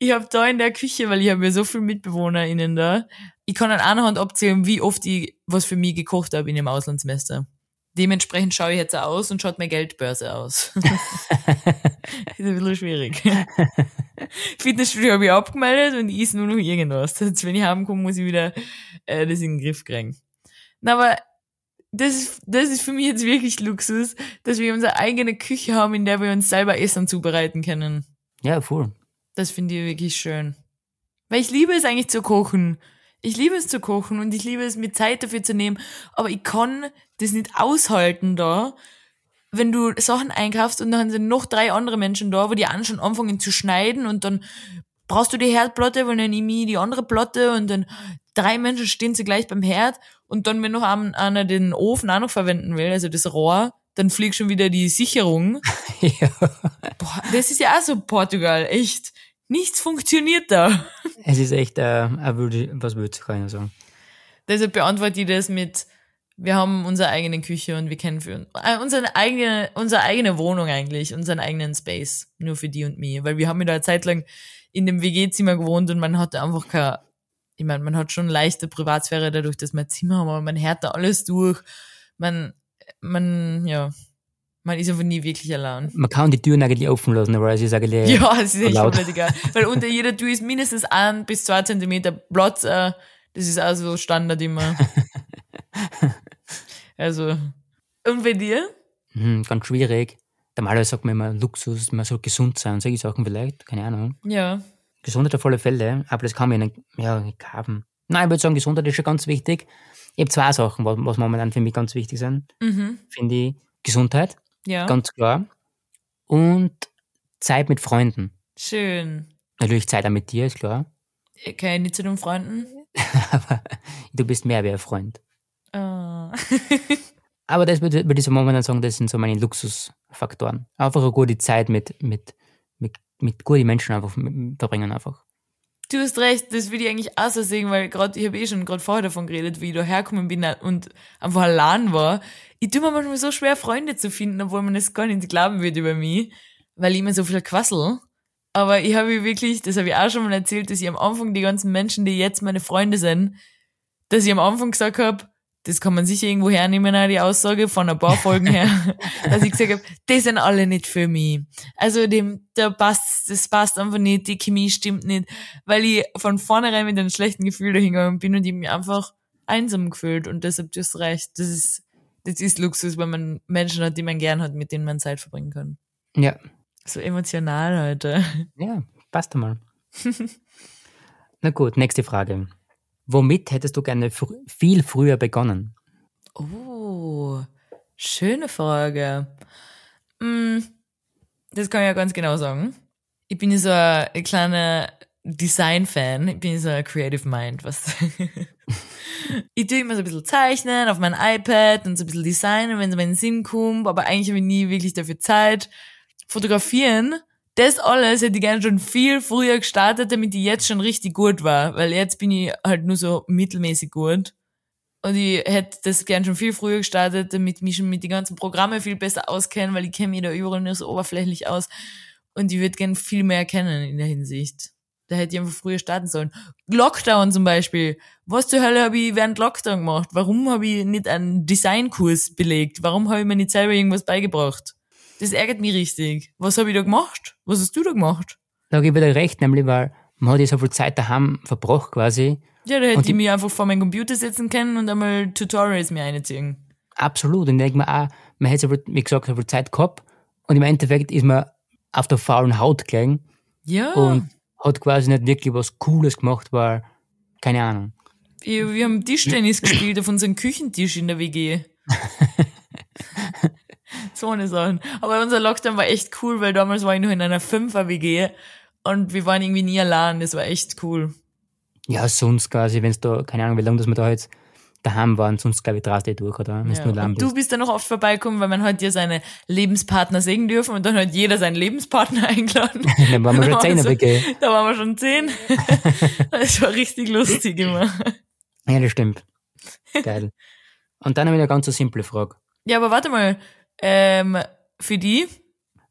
Ich habe da in der Küche, weil ich habe ja so viele MitbewohnerInnen da, ich kann an einer Hand abzählen, wie oft ich was für mich gekocht habe in dem Auslandssemester. Dementsprechend schaue ich jetzt aus und schaut meine Geldbörse aus. ist ein bisschen schwierig. Fitnessstudio habe ich abgemeldet und ich esse nur noch irgendwas. Jetzt, wenn ich heimkomme, muss ich wieder äh, das in den Griff kriegen. Na, aber das ist, das ist für mich jetzt wirklich Luxus, dass wir unsere eigene Küche haben, in der wir uns selber Essen zubereiten können. Ja, voll. Das finde ich wirklich schön. Weil ich liebe es eigentlich zu kochen. Ich liebe es zu kochen und ich liebe es, mir Zeit dafür zu nehmen. Aber ich kann das nicht aushalten da, wenn du Sachen einkaufst und dann sind noch drei andere Menschen da, wo die an schon anfangen zu schneiden und dann brauchst du die Herdplatte, weil dann nehme ich die andere Platte und dann drei Menschen stehen zugleich beim Herd und dann, wenn noch ein- einer den Ofen auch noch verwenden will, also das Rohr, dann fliegt schon wieder die Sicherung. ja. Boah, das ist ja auch so Portugal, echt. Nichts funktioniert da. Es ist echt, äh, was kann ich sagen. Deshalb beantworte ich das mit, wir haben unsere eigene Küche und wir kennen für äh, unsere eigene, unsere eigene Wohnung eigentlich, unseren eigenen Space. Nur für die und mich. Weil wir haben ja da eine Zeit lang in dem WG-Zimmer gewohnt und man hatte einfach kein, ich meine, man hat schon leichte Privatsphäre dadurch, dass ein Zimmer haben, aber man hört da alles durch. Man, man, ja, man ist einfach nie wirklich allein. Man kann die Türen eigentlich offen lassen, weil es ist eigentlich Ja, es ist echt komplett egal. Weil unter jeder Tür ist mindestens ein bis zwei Zentimeter Platz. Äh, das ist also Standard immer. also. Und bei dir? hm, ganz schwierig. Normalerweise sagt man immer Luxus, man soll gesund sein, solche Sachen vielleicht, keine Ahnung. Ja. Gesundheit auf alle Fälle, aber das kann man ja nicht, ja, nicht kaufen. Nein, ich würde sagen, Gesundheit ist schon ganz wichtig. Ich habe zwei Sachen, was, was momentan für mich ganz wichtig sind. Mhm. Finde ich Gesundheit, Ja. ganz klar. Und Zeit mit Freunden. Schön. Natürlich Zeit auch mit dir, ist klar. Okay, nicht zu den Freunden? aber du bist mehr wie ein Freund. Ah. Aber das würde, würde ich so momentan sagen, das sind so meine Luxusfaktoren. Einfach eine gute Zeit mit, mit, mit, guten Menschen einfach verbringen einfach. Du hast recht, das würde ich eigentlich auch so sehen, weil gerade ich habe eh schon gerade vorher davon geredet, wie ich da hergekommen bin und einfach allein war. Ich tue mir manchmal so schwer, Freunde zu finden, obwohl man das gar nicht glauben wird über mich, weil ich immer so viel quassel. Aber ich habe wirklich, das habe ich auch schon mal erzählt, dass ich am Anfang die ganzen Menschen, die jetzt meine Freunde sind, dass ich am Anfang gesagt habe, das kann man sicher irgendwo hernehmen, auch die Aussage von ein paar Folgen her, dass ich gesagt habe, die sind alle nicht für mich. Also dem, da passt, das passt einfach nicht, die Chemie stimmt nicht, weil ich von vornherein mit einem schlechten Gefühl dahingegangen bin und ich mich einfach einsam gefühlt und deshalb du hast recht, das ist, das ist Luxus, wenn man Menschen hat, die man gern hat, mit denen man Zeit verbringen kann. Ja, So emotional heute. ja, passt einmal. Na gut, nächste Frage. Womit hättest du gerne fr viel früher begonnen? Oh, schöne Frage. Hm, das kann ich ja ganz genau sagen. Ich bin so ein kleiner Design-Fan. Ich bin so ein Creative Mind, was. ich tue immer so ein bisschen zeichnen auf mein iPad und so ein bisschen designen, wenn es mir in den Sinn kommt, aber eigentlich habe ich nie wirklich dafür Zeit. Fotografieren, das alles hätte ich gerne schon viel früher gestartet, damit ich jetzt schon richtig gut war, weil jetzt bin ich halt nur so mittelmäßig gut. Und ich hätte das gern schon viel früher gestartet, damit ich mich schon mit den ganzen Programmen viel besser auskenne, weil ich kenne mich da überall nur so oberflächlich aus. Und ich würde gern viel mehr kennen in der Hinsicht. Da hätte ich einfach früher starten sollen. Lockdown zum Beispiel. Was zur Hölle habe ich während Lockdown gemacht? Warum habe ich nicht einen Designkurs belegt? Warum habe ich mir nicht selber irgendwas beigebracht? Das ärgert mich richtig. Was habe ich da gemacht? Was hast du da gemacht? Da gebe ich dir recht, nämlich weil man hat ja so viel Zeit daheim verbracht quasi. Ja, da hätte Und ich mich einfach vor meinen Computer setzen können und einmal Tutorials mir einziehen. Absolut. Und ich denke mir auch, man hätte so viel, wie gesagt, so viel Zeit gehabt. Und im Endeffekt ist man auf der faulen Haut gelegen Ja. und hat quasi nicht wirklich was Cooles gemacht, weil, keine Ahnung. Wir, wir haben Tischtennis gespielt auf unserem Küchentisch in der WG. so eine Sachen. Aber unser Lockdown war echt cool, weil damals war ich noch in einer Fünfer-WG und wir waren irgendwie nie allein. Das war echt cool. Ja, sonst quasi, wenn es da, keine Ahnung, wie lange dass wir da jetzt daheim waren, sonst glaube ich drast du durch, oder? Du Ja. allein Und du bist. dann noch oft vorbeikommen, weil man hat ja seine Lebenspartner sehen dürfen und dann hat jeder seinen Lebenspartner eingeladen. Dann waren wir schon Da zehn, so- WG. Da waren wir schon zehn. Das war richtig lustig immer. Ja, das stimmt. Geil. Und dann habe ich eine ganz so simple Frage. Ja, aber warte mal. Ähm, für die,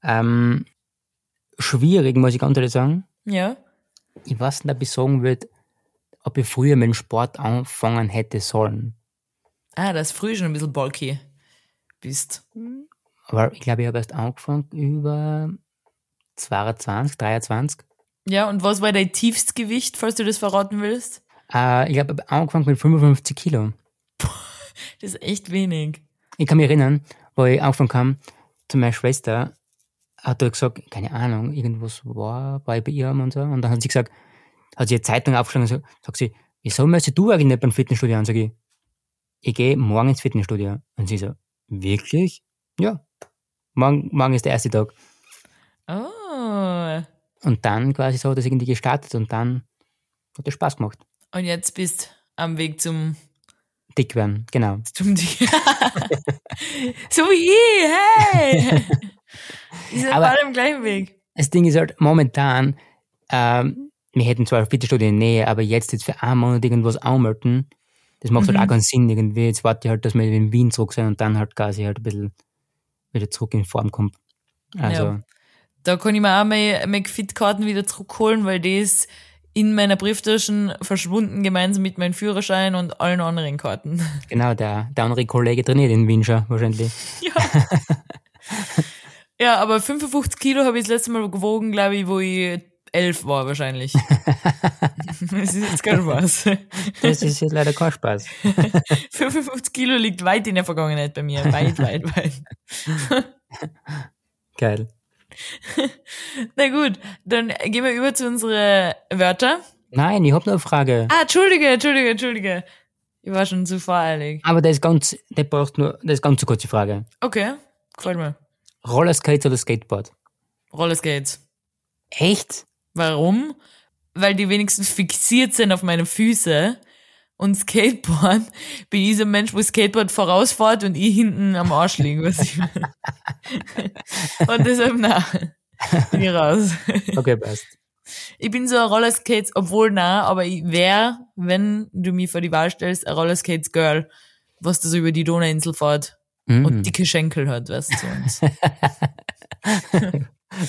Ähm, schwierig, muss ich ganz ehrlich sagen. ja. Ich weiß nicht, ob ich sagen würde, ob ich früher mit dem Sport anfangen hätte sollen. Ah, das früh schon ein bisschen bulky bist. Aber ich glaube, ich habe erst angefangen über 22, 23. Ja, und was war dein Tiefstgewicht, falls du das verraten willst? Äh, ich habe angefangen mit 55 Kilo. Das ist echt wenig. Ich kann mich erinnern, wo ich angefangen kam, zu meiner Schwester, hat er gesagt, keine Ahnung, irgendwas war, bei ihr und so. Und dann hat sie gesagt, hat sie eine Zeitung aufgeschlagen und sagt sie, wieso möchtest du eigentlich nicht beim Fitnessstudio an? Sag ich, ich gehe morgen ins Fitnessstudio. Und sie so, wirklich? Ja. Morgen, morgen ist der erste Tag. Oh. Und dann quasi so hat das irgendwie gestartet und dann hat das Spaß gemacht. Und jetzt bist am Weg zum, Dick werden, genau. zum So wie ich, hey! Wir sind Aber- alle am gleichen Weg. Das Ding ist halt momentan, ähm, wir hätten zwar ein Fitnessstudio in der Nähe, aber jetzt jetzt für einen Monat irgendwas anmelden, das macht halt auch keinen Sinn irgendwie. Jetzt warte ich halt, dass wir in Wien zurück sind und dann halt quasi halt ein bisschen wieder zurück in Form kommt. Also, Ja. Da kann ich mir auch meine McFit-Karten wieder zurückholen, weil ist in meiner Brieftasche verschwunden, gemeinsam mit meinem Führerschein und allen anderen Karten. genau, der, der andere Kollege trainiert in Wien schon wahrscheinlich. Ja. ja, aber 55 Kilo habe ich das letzte Mal gewogen, glaube ich, wo ich elf war wahrscheinlich. das ist jetzt kein Spaß. Das ist jetzt leider kein Spaß. 55 Kilo liegt weit in der Vergangenheit bei mir. Weit, weit, weit. Geil. Na gut, dann gehen wir über zu unseren Wörtern. Nein, ich hab noch eine Frage. Ah, Entschuldige, Entschuldige, Entschuldige. Ich war schon zu voreilig. Aber das ist ganz, der braucht nur, das ist ganz eine kurze Frage. Okay, gefällt mir. Rollerskates oder Skateboard? Rollerskates. Echt? Warum? Weil die wenigstens fixiert sind auf meine Füße. Und Skateboard, bin ich so ein Mensch, wo Skateboard vorausfährt und ich hinten am Arsch liege. Was ich meine. und deshalb, na, bin ich raus. Okay, passt. Ich bin so ein Rollerskates, obwohl na, aber ich wär, wenn du mich vor die Wahl stellst, ein Rollerskates Girl, was da so über die Donauinsel fährt Mhm. und dicke Schenkel hat, weißt du.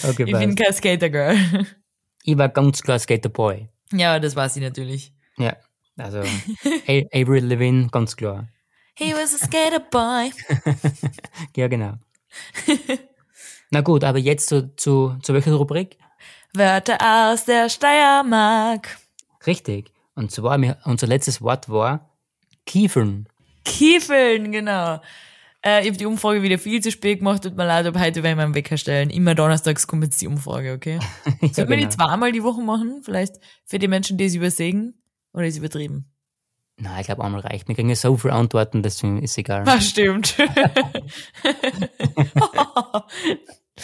Okay, ich bin passt. kein Skater Girl. Ich war ganz klar Skaterboy. ja, das weiß ich natürlich. Ja, also Avery Levine, ganz klar. He was a skater boy. Ja, genau. Na gut, aber jetzt zu, zu, zu welcher Rubrik? Wörter aus der Steiermark. Richtig. Und zwar, unser letztes Wort war Kiefern. Kiefeln, genau. Äh, ich habe die Umfrage wieder viel zu spät gemacht. Tut mir leid, aber heute werden wir einen Wecker stellen. Immer donnerstags kommt jetzt die Umfrage, okay? Ja, Sollten wir die genau. zweimal die Woche machen? Vielleicht für die Menschen, die es übersehen? Oder ist übertrieben? Nein, ich glaube, einmal reicht. Wir kriegen ja so viele Antworten, deswegen ist egal. Ah, stimmt.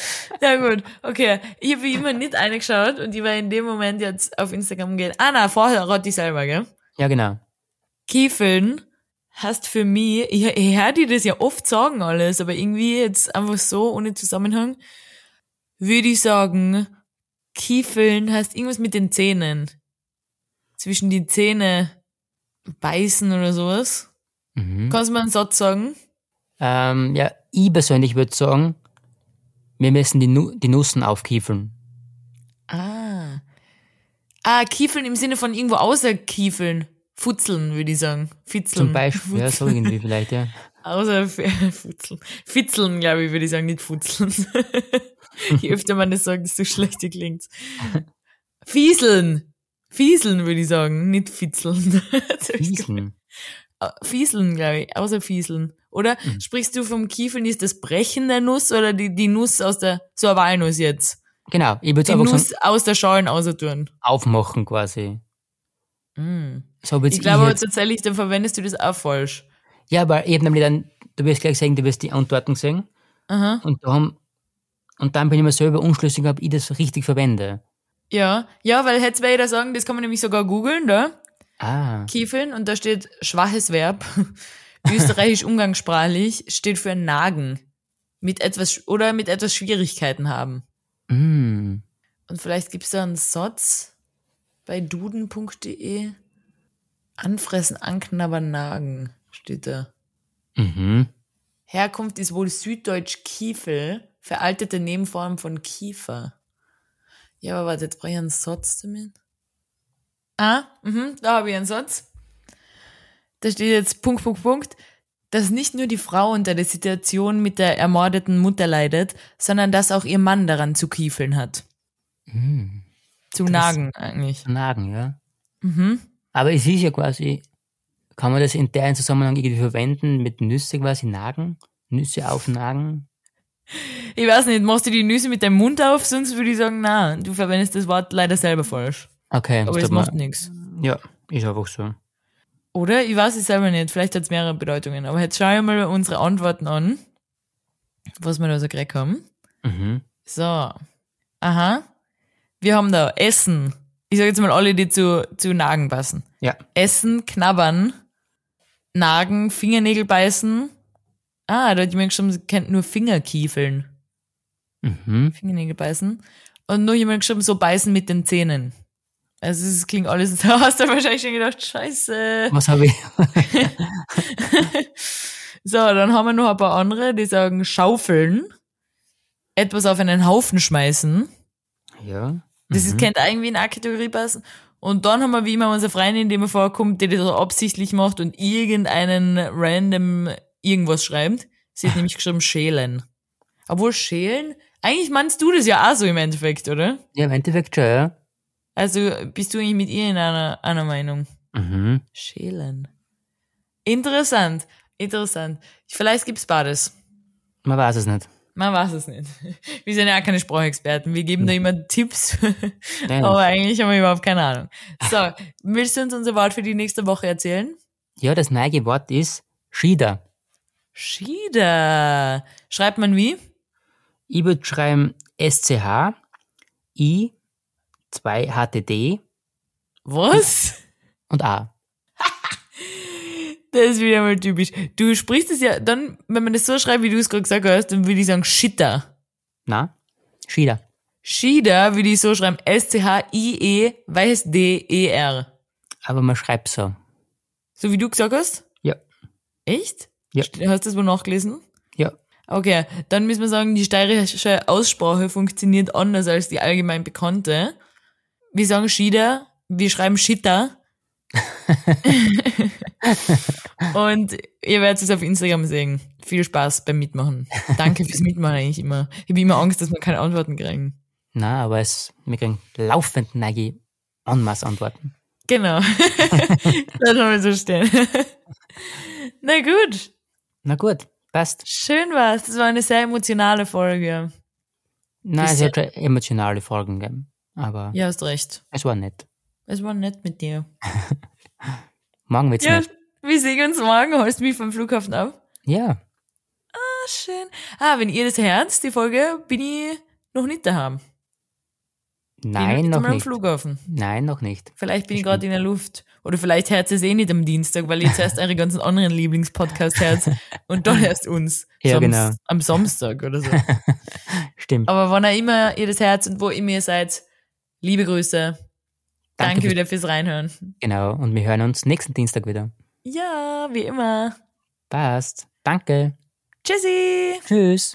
ja gut, okay. Ich habe immer nicht eingeschaut und ich war in dem Moment jetzt auf Instagram gehen. Ah na, vorher ich selber, gell? Ja, genau. Kiefeln heißt für mich, ich, ich höre dir das ja oft sagen alles, aber irgendwie jetzt einfach so ohne Zusammenhang, würde ich sagen, Kiefeln heißt irgendwas mit den Zähnen. Zwischen die Zähne beißen oder sowas. Kannst du mir einen Satz sagen? Ähm, ja, ich persönlich würde sagen, wir müssen die, nu die Nussen aufkiefeln. Ah. Ah, kiefeln im Sinne von irgendwo außer kiefeln. Futzeln, würde ich sagen. Fitzeln. Zum Beispiel, ja, so irgendwie vielleicht, ja. Außer Futzeln. Fitzeln, glaube ich, würde ich sagen, nicht futzeln. Je öfter man das sagt, desto schlechter klingt's. Fieseln. Fieseln, würde ich sagen, nicht fitzeln. Fieseln. Fieseln, glaube ich, außer Fieseln. Oder sprichst du vom Kiefeln, ist das Brechen der Nuss oder die, die Nuss aus der, so eine Walnuss jetzt? Genau, ich würde einfach Nuss so aus der Schalen tun. aufmachen quasi. So würd's Ich glaube aber tatsächlich, dann verwendest du das auch falsch. Ja, aber ich hab nämlich dann, du wirst gleich sagen, du wirst die Antworten sehen. Aha. Und da haben, und dann bin ich mir selber unschlüssig, ob ich das richtig verwende. Ja, ja, weil hätte jeder sagen, das kann man nämlich sogar googeln, da. Ah, Kiefeln und da steht schwaches Verb, österreichisch umgangssprachlich, steht für nagen. Mit etwas, oder mit etwas Schwierigkeiten haben. mm, Und vielleicht gibt's da einen Satz bei duden.de. Anfressen, anknabbern, nagen, steht da. mhm. Herkunft ist wohl süddeutsch Kiefel, veraltete Nebenform von Kiefer. Ja, aber warte, jetzt brauche ich einen Satz damit. Ah, mhm, da habe ich einen Satz. Da steht jetzt Punkt, Punkt, Punkt, dass nicht nur die Frau unter der Situation mit der ermordeten Mutter leidet, sondern dass auch ihr Mann daran zu kiefeln hat. Zu nagen eigentlich. Nagen, ja. Aber es ist ja quasi, kann man das in deren Zusammenhang irgendwie verwenden mit Nüsse quasi nagen? Nüsse aufnagen? Ich weiß nicht, machst du die Nüsse mit deinem Mund auf, sonst würde ich sagen, na, du verwendest das Wort leider selber falsch. Okay, Aber das es macht nichts. Ja, ist einfach so. Oder? Ich weiß es selber nicht. Vielleicht hat es mehrere Bedeutungen. Aber jetzt schaue ich mal unsere Antworten an, was wir da so gekriegt haben. Mhm. So. Aha. Wir haben da Essen. Ich sage jetzt mal alle, die zu, zu Nagen passen. Ja. Essen, knabbern, nagen, Fingernägel beißen. Ah, da hat jemand geschrieben, sie kennt nur Fingerkiefeln. Mhm. Fingernägel beißen. Und nur jemand geschrieben, so beißen mit den Zähnen. Also es klingt alles, da hast du wahrscheinlich schon gedacht, scheiße. Was habe ich? So, dann haben wir noch ein paar andere, die sagen schaufeln, etwas auf einen Haufen schmeißen. Ja. Das ist, könnte irgendwie in eine Kategorie passen. Und dann haben wir wie immer unsere Freundin, die mir vorkommt, die das so absichtlich macht und irgendeinen random irgendwas schreibt. Sie hat nämlich geschrieben schälen. Obwohl schälen, eigentlich meinst du das ja auch so im Endeffekt, oder? Ja, im Endeffekt schon, ja. Also bist du eigentlich mit ihr in einer, einer Meinung? Mhm. Schälen. Interessant, interessant. Vielleicht gibt's beides. Man weiß es nicht. Man weiß es nicht. Wir sind ja auch keine Sprachexperten. Wir geben da immer Tipps. Aber eigentlich haben wir überhaupt keine Ahnung. So, willst du uns unser Wort für die nächste Woche erzählen? Ja, das neue Wort ist Schieder. Schieder. Schreibt man wie? Ich würde schreiben SCH, I, 2 HTD Was? und A. Das ist wieder mal typisch. Du sprichst es ja dann, wenn man das so schreibt, wie du es gerade gesagt hast, dann würde ich sagen Schitter. Na? Schieder. Schieder würde ich so schreiben. S-C-H-I-E, weiß D-E-R. Aber man schreibt so. So wie du gesagt hast? Ja. Echt? Ja. Hast du das wohl nachgelesen? Ja. Okay, dann müssen wir sagen, die steirische Aussprache funktioniert anders als die allgemein bekannte. Wir sagen Schieder, wir schreiben Schitter. Und ihr werdet es auf Instagram sehen. Viel Spaß beim Mitmachen. Danke fürs Mitmachen eigentlich immer. Ich habe immer Angst, dass wir keine Antworten kriegen. Na, aber es, wir kriegen laufend neue Anmaßantworten. Genau. das haben wir so stehen. Na gut, Na gut, passt. schön war's. Das war eine sehr emotionale Folge. Nein, es hat emotionale Folgen gegeben. Aber Ja, hast recht. es war nett. Es war nett mit dir. Morgen wird's Ja, nicht. wir sehen uns morgen. Holst du mich vom Flughafen ab? Ja. Ah, schön. Ah, wenn ihr das hört, die Folge, bin ich noch nicht daheim. Nein, bin noch mal am nicht. Flughafen. Nein, noch nicht. Vielleicht bin ich gerade in der Luft. Oder vielleicht hört ihr es eh nicht am Dienstag, weil ihr jetzt erst eure ganzen anderen Lieblingspodcasts hört und dann erst uns. Ja, genau. Am Samstag oder so. Stimmt. Aber wann auch immer ihr das hört und wo immer ihr seid, liebe Grüße. Danke, fürs- wieder fürs Reinhören. Genau. Und wir hören uns nächsten Dienstag wieder. Ja, wie immer. Passt. Danke. Tschüssi! Tschüss.